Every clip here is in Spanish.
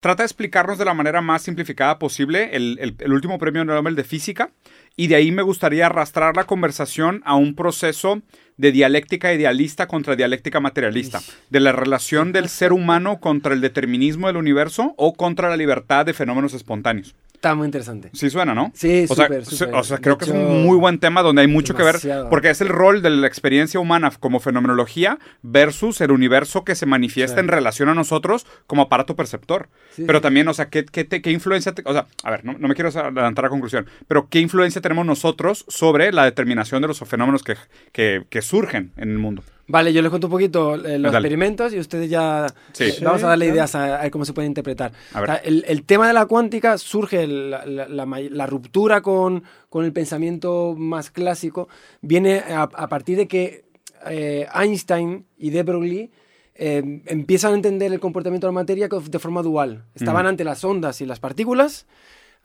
trata de explicarnos de la manera más simplificada posible el, el- el último premio Nobel de física y de ahí me gustaría arrastrar la conversación a un proceso de dialéctica idealista contra dialéctica materialista, de la relación del ser humano contra el determinismo del universo o contra la libertad de fenómenos espontáneos. Está muy interesante. Sí suena, ¿no? Sí, o sea, súper, se- súper. O sea, creo que es un muy buen tema donde hay mucho que ver, porque es el rol de la experiencia humana como fenomenología versus el universo que se manifiesta Sí. en relación a nosotros como aparato perceptor. Sí, pero sí. también, o sea, ¿qué, qué, te- qué influencia, te- o sea, a ver, no, no me quiero adelantar a conclusión, pero ¿qué influencia tenemos nosotros sobre la determinación de los fenómenos que, que, que surgen en el mundo? Vale, yo les cuento un poquito eh, los Dale. experimentos y ustedes ya Sí. eh, vamos a darle ideas a, a ver cómo se puede interpretar. A ver. O sea, el, el tema de la cuántica surge, la, la- la may- la ruptura con, con el pensamiento más clásico, viene a, a partir de que eh, Einstein y de Broglie eh, empiezan a entender el comportamiento de la materia de forma dual. Estaban Mm. ante las ondas y las partículas.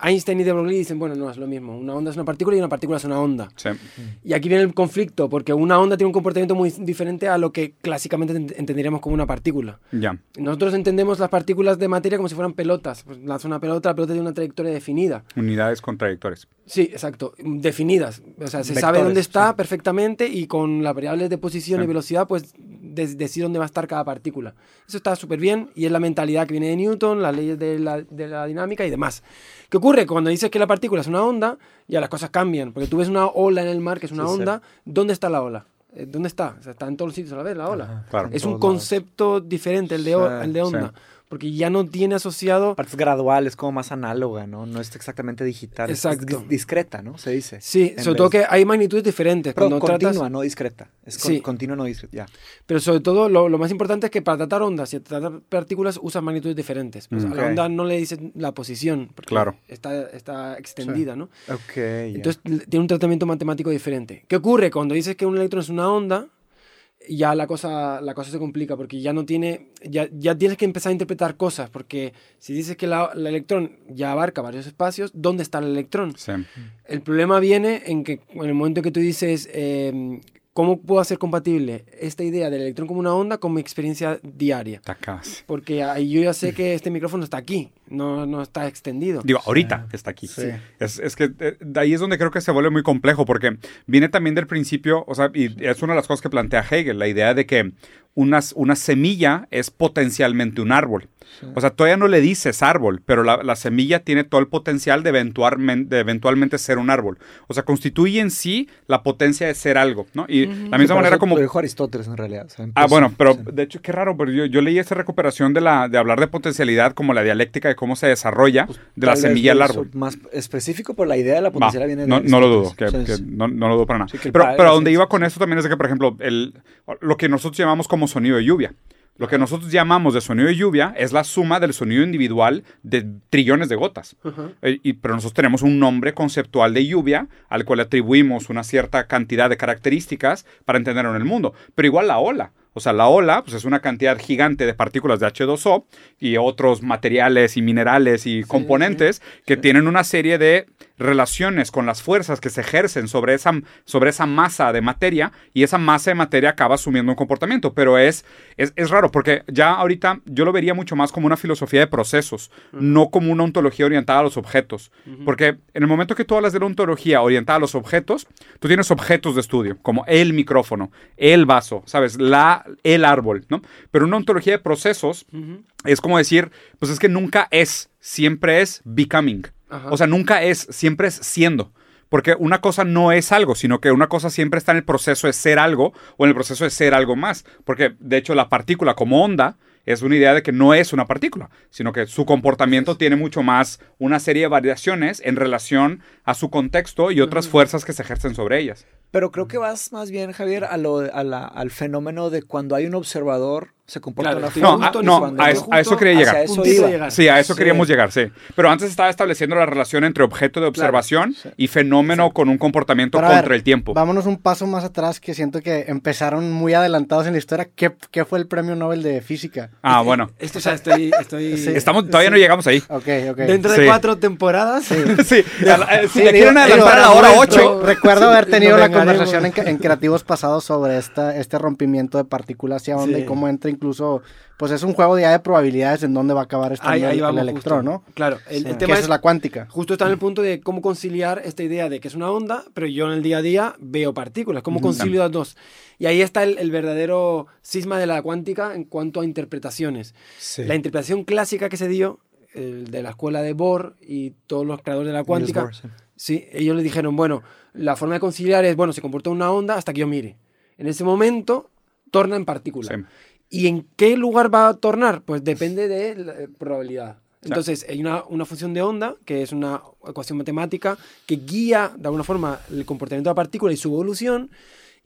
Einstein y de Broglie dicen, bueno, no, es lo mismo. Una onda es una partícula y una partícula es una onda. Sí. Y aquí viene el conflicto, porque una onda tiene un comportamiento muy diferente a lo que clásicamente ent- entenderíamos como una partícula. Ya. Nosotros entendemos las partículas de materia como si fueran pelotas. Pues lanza una pelota, la pelota tiene una trayectoria definida. Unidades contradictorias. Sí, exacto, definidas. O sea, se sabe dónde está sí. perfectamente y con las variables de posición Sí. y velocidad, pues de- decir dónde va a estar cada partícula. Eso está súper bien y es la mentalidad que viene de Newton, las leyes de la, de la dinámica y demás. ¿Qué ocurre? Cuando dices que la partícula es una onda, ya las cosas cambian, porque tú ves una ola en el mar que es una Sí, sí. onda, ¿dónde está la ola? Eh, ¿Dónde está? O sea, está en todos los sitios a la vez la ola. Ajá, Claro. en Es un lados. concepto diferente el de, el de onda, porque ya no tiene asociado... Aparte es gradual, es como más análoga, ¿no? No es exactamente digital. es- es Exacto. dis- discreta, ¿no? Se dice. Sí, sobre todo que hay magnitudes diferentes. Pero Cuando continua, tratas, no discreta. Es con- Sí. continua, no discreta. Ya. pero sobre todo lo, lo más importante es que para tratar ondas y tratar partículas usan magnitudes diferentes. Pues. A la onda no le dices la posición, porque Claro. está, está extendida, ¿no? Ok. Entonces tiene un tratamiento matemático diferente. ¿Qué ocurre? Cuando dices que un electrón es una onda, ya la cosa, la cosa se complica porque ya no tiene, ya, ya tienes que empezar a interpretar cosas, porque si dices que la- el electrón ya abarca varios espacios, ¿dónde está el electrón? Sí. El problema viene en que en el momento que tú dices, eh, ¿cómo puedo hacer compatible esta idea del electrón como una onda con mi experiencia diaria? Está casi. Porque ahí yo ya sé que este micrófono está aquí, no, no está extendido. Digo, ahorita está aquí. Sí. Es, es que eh, de ahí es donde creo que se vuelve muy complejo, porque viene también del principio, o sea, y es una de las cosas que plantea Hegel, la idea de que unas- una semilla es potencialmente un árbol. O sea, todavía no le dices árbol, pero la, la semilla tiene todo el potencial de, eventualmente, de eventualmente ser un árbol. O sea, constituye en sí la potencia de ser algo, ¿no? Y la misma manera eso como... Lo dijo Aristóteles en realidad. o sea, Ah, bueno, pero sí. de hecho, qué raro, pero yo, yo leí esa recuperación de, la, de hablar de potencialidad como la dialéctica de cómo se desarrolla de la semilla al árbol. Más específico, pero la idea de la Va, potencialidad viene de no, no lo dudo, que, no, no lo dudo para nada. Pero a donde iba con esto también es de que, por ejemplo, el, lo que nosotros llamamos como sonido de lluvia. Lo que nosotros llamamos de sonido de lluvia es la suma del sonido individual de trillones de gotas. Eh, y, pero nosotros tenemos un nombre conceptual de lluvia al cual atribuimos una cierta cantidad de características para entenderlo en el mundo. Pero igual la ola. O sea, la ola pues, es una cantidad gigante de partículas de H2O y otros materiales y minerales y componentes que tienen una serie de relaciones con las fuerzas que se ejercen sobre esa, sobre esa masa de materia y esa masa de materia acaba asumiendo un comportamiento. Pero es, es, es raro porque ya ahorita yo lo vería mucho más como una filosofía de procesos, no como una ontología orientada a los objetos. Porque en el momento que tú hablas de la ontología orientada a los objetos, tú tienes objetos de estudio, como el micrófono, el vaso, ¿sabes? La, el árbol, ¿no? Pero una ontología de procesos es como decir, pues es que nunca es, siempre es becoming. Ajá. O sea, nunca es, siempre es siendo. Porque una cosa no es algo, sino que una cosa siempre está en el proceso de ser algo o en el proceso de ser algo más. Porque, de hecho, la partícula como onda es una idea de que no es una partícula, sino que su comportamiento tiene mucho más una serie de variaciones en relación a su contexto y otras fuerzas que se ejercen sobre ellas. Pero creo que vas más bien, Javier, a lo, a la- al fenómeno de cuando hay un observador, se comporta Claro, estoy No, forma. a, no, a, a eso quería llegar. eso iba. Sí, a eso Sí. queríamos llegar, sí. Pero antes estaba estableciendo la relación entre objeto de observación y fenómeno con un comportamiento Pero contra ver, el tiempo. Vámonos un paso más atrás que siento que empezaron muy adelantados en la historia. ¿Qué, qué fue el premio Nobel de Física? Ah, bueno. Esto ya estoy... estoy Sí. Estamos, todavía no llegamos ahí. Ok, ok. Dentro de Sí. cuatro temporadas... Sí, eh, si Sí, le quieren adelantar a la hora recuerdo- 8. Recuerdo haber tenido la conversación en, creativos pasados sobre esta, este rompimiento de partículas hacia onda Sí. y cómo entra incluso, pues es un juego ya de probabilidades en dónde va a acabar estando Ahí, ahí el, vamos el electrón, justo. ¿no? Claro, el, Sí. el tema es, es la cuántica. justo está en el punto de cómo conciliar esta idea de que es una onda, pero yo en el día a día veo partículas. ¿Cómo concilio las dos? Y ahí está el, el verdadero cisma de la cuántica en cuanto a interpretaciones. Sí. La interpretación clásica que se dio, el de la escuela de Bohr y todos los creadores de la cuántica, Bohr, sí. Sí, ellos le dijeron, bueno, la forma de conciliar es, bueno, se comporta una onda hasta que yo mire. En ese momento, torna en partícula. Sí. ¿Y en qué lugar va a tornar? Pues depende de la eh, probabilidad. Entonces, hay una, una función de onda, que es una ecuación matemática, que guía de alguna forma el comportamiento de la partícula y su evolución,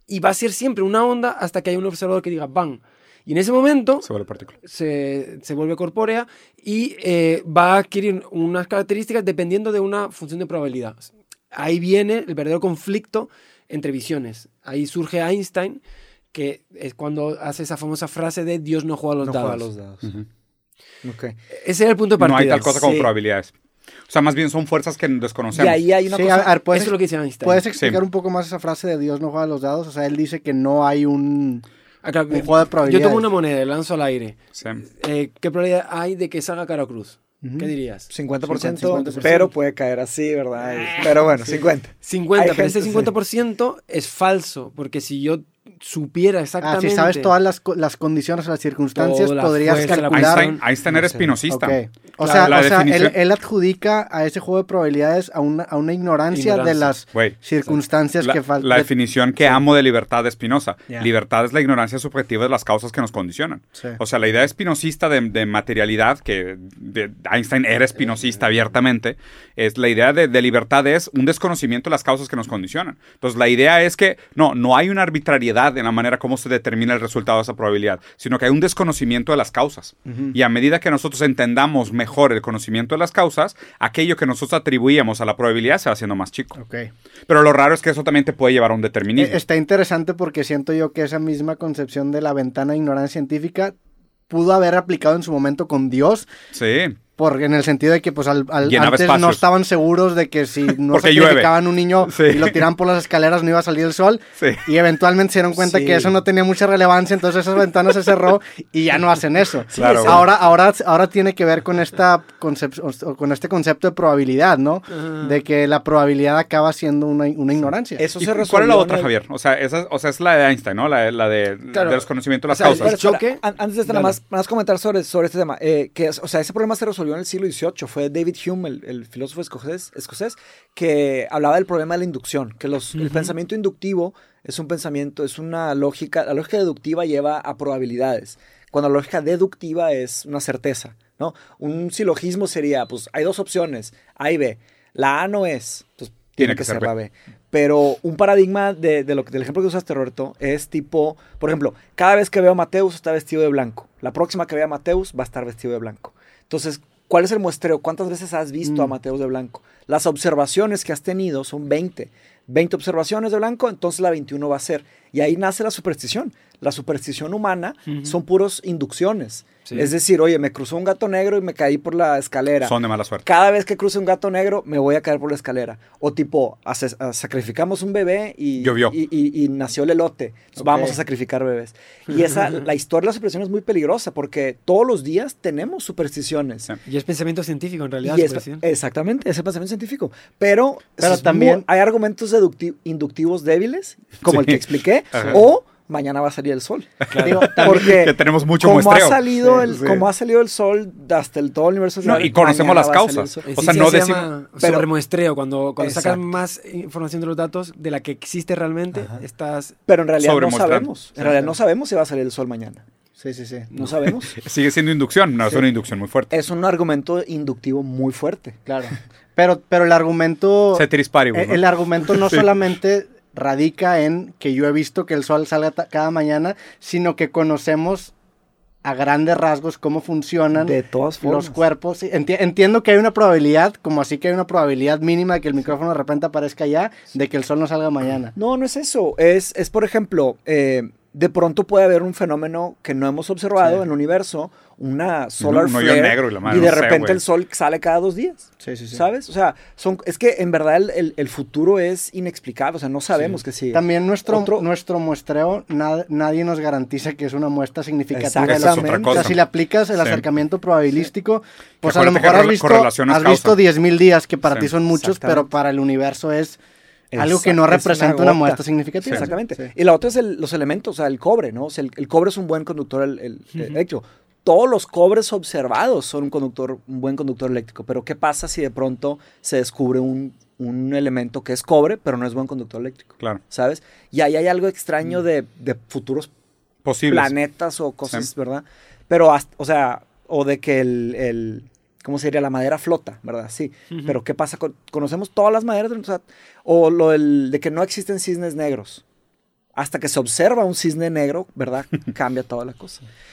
y va a ser siempre una onda hasta que haya un observador que diga, ¡bang! Y en ese momento Se vuelve partícula. se, se vuelve corpórea y eh, va a adquirir unas características dependiendo de una función de probabilidad. Ahí viene el verdadero conflicto entre visiones. Ahí surge Einstein, que es cuando hace esa famosa frase de Dios no juega a los No dados. juega a los dados. Ese era el punto de partida. No hay tal cosa como Sí. probabilidades. O sea, más bien son fuerzas que desconocemos. Y ahí hay una Sí, cosa. a, a ver, ¿puedes, Eso es lo que dice Einstein. ¿puedes explicar Sí. un poco más esa frase de Dios no juega a los dados? O sea, él dice que no hay un... Ah, claro, un juego de Yo probabilidades. tomo una moneda lanzo al aire. Sí. Eh, ¿Qué probabilidad hay de que salga cara o cruz? ¿Qué dirías? 50%, 50%. pero puede caer así, ¿verdad? Pero bueno, 50. 50, Hay pero ese gente, sí. 50% es falso, porque si yo supiera Ah, exactamente... si sabes todas las, las condiciones o las circunstancias, Toda podrías calcular... Einstein, Einstein era espinosista. O Claro, sea, la o sea, él, adjudica a ese juego de probabilidades a una, a una ignorancia, de las circunstancias La, que faltan. la definición que amo de libertad de Spinoza. Libertad es la ignorancia subjetiva de las causas que nos condicionan. Sí. O sea, la idea espinosista de, de materialidad, que de- Einstein era espinosista abiertamente, es la idea de, de libertad es un desconocimiento de las causas que nos condicionan. Entonces, la idea es que no, no hay una arbitrariedad en la manera como se determina el resultado de esa probabilidad, sino que hay un desconocimiento de las causas. Y a medida que nosotros entendamos mejor el conocimiento de las causas, aquello que nosotros atribuíamos a la probabilidad se va haciendo más chico. Pero lo raro es que eso también te puede llevar a un determinismo. Eh, Está interesante porque siento yo que esa misma concepción de la ventana de ignorancia científica pudo haber aplicado en su momento con Dios, Sí. Porque en el sentido de que pues al, antes no estaban seguros de que si no sacrificaban llueve. un niño Sí. y lo tiraban por las escaleras no iba a salir el sol Sí. y eventualmente se dieron cuenta Sí. que eso no tenía mucha relevancia, entonces esa ventana se cerró y ya no hacen eso. Claro. Ahora, ahora, ahora tiene que ver con esta concep- o con este concepto de probabilidad, ¿no? De que la probabilidad acaba siendo una, una ignorancia. Eso ¿Y se resolvió. ¿Cuál es la otra, el- Javier? O sea, esa, o sea, es la de Einstein, ¿no? La, de- la de, Claro. de desconocimiento de las O sea, causas. Antes de esto, nada más, más comentar sobre, sobre este tema. eh, que, o sea, ese problema se resolvió en el siglo XVIII. Fue David Hume, el, el filósofo escocés, escocés, que hablaba del problema de la inducción. Que los, el Ujú. pensamiento inductivo es un pensamiento, es una lógica. La lógica deductiva lleva a probabilidades. Cuando la lógica deductiva es una certeza, ¿no? Un silogismo sería, pues, hay dos opciones, A y B. La A no es, pues, tiene, que, ser, la B. Pero un paradigma de, de lo que, del ejemplo que usaste, Roberto, es tipo, por ejemplo, cada vez que veo a Mateus está vestido de blanco. La próxima que vea a Mateus va a estar vestido de blanco. Entonces, ¿cuál es el muestreo? ¿Cuántas veces has visto a Mm. Mateus de blanco? Las observaciones que has tenido son 20. 20 observaciones de blanco, entonces la 21 va a ser. Y ahí nace la superstición. La superstición humana son puros inducciones. Sí. Es decir, oye, me cruzó un gato negro y me caí por la escalera. Son de mala suerte. Cada vez que cruce un gato negro, me voy a caer por la escalera. O tipo, hace- a- sacrificamos un bebé y, Llovió. y, y- y nació el elote. Vamos a sacrificar bebés. Y esa, la historia de la superstición es muy peligrosa porque todos los días tenemos supersticiones. Sí. Y es pensamiento científico, en realidad. Y es- exactamente, es el pensamiento científico. Pero, Pero también- muy- hay argumentos deducti- inductivos débiles, como el que expliqué, Ajá. o mañana va a salir el sol. Digo, Porque que tenemos mucho como ha, muestreo. salido Sí, el, sí. como ha salido el sol hasta el todo el universo. No, y conocemos las causas. O sea, no se decimos- pero-. Cuando, cuando sacas más información de los datos de la que existe realmente, Ajá. estás... Pero en realidad no sabemos. En realidad no sabemos si va a salir el sol mañana. Sí, sí, sí. No sabemos. Sigue siendo inducción, no es una inducción muy fuerte. es un argumento inductivo muy fuerte. Claro. Pero, pero el argumento... Paribus, El, ¿no? el argumento no Sí. solamente radica en que yo he visto que el sol salga cada mañana, sino que conocemos a grandes rasgos cómo funcionan De todas formas. los cuerpos. Enti- entiendo que hay una probabilidad, como así que hay una probabilidad mínima de que el micrófono de repente aparezca allá, de que el sol no salga mañana. No, no es eso. Es, es por ejemplo, eh, de pronto puede haber un fenómeno que no hemos observado Sí. en el universo una solar un hoyo flare negro y la madre, y de no repente el sol sale cada dos días. Sí, sí, sí. ¿Sabes? O sea, son, es que en verdad el, el- el futuro es inexplicable. O sea, no sabemos que sí. También nuestro, Otro- nuestro muestreo, na- nadie nos garantiza que es una muestra significativa. de la- Esa es Exactamente. O sea, cosa. si le aplicas el Sí. acercamiento probabilístico, pues a lo mejor has visto, has visto causa. 10.000 días, que para Sí. ti son muchos, Exactamente. pero para el universo es algo que no representa una una, muestra significativa. Exactamente. Sí. Y la otra es el- los elementos, o sea, el cobre, ¿no? O sea, el, el cobre es un buen conductor el- el- eléctrico. Todos los cobres observados son un conductor, un buen conductor eléctrico. Pero ¿qué pasa si de pronto se descubre un, un elemento que es cobre, pero no es buen conductor eléctrico? Claro. ¿Sabes? Y ahí hay algo extraño de, de futuros Posibles. planetas o cosas, Sí. ¿verdad? Pero, hasta- o sea, o de que el, el- ¿cómo sería? La madera flota, ¿verdad? Sí. Pero ¿qué pasa? con- conocemos todas las maderas, o, sea, o lo del- de que no existen cisnes negros. Hasta que se observa un cisne negro, ¿verdad? Cambia toda la cosa.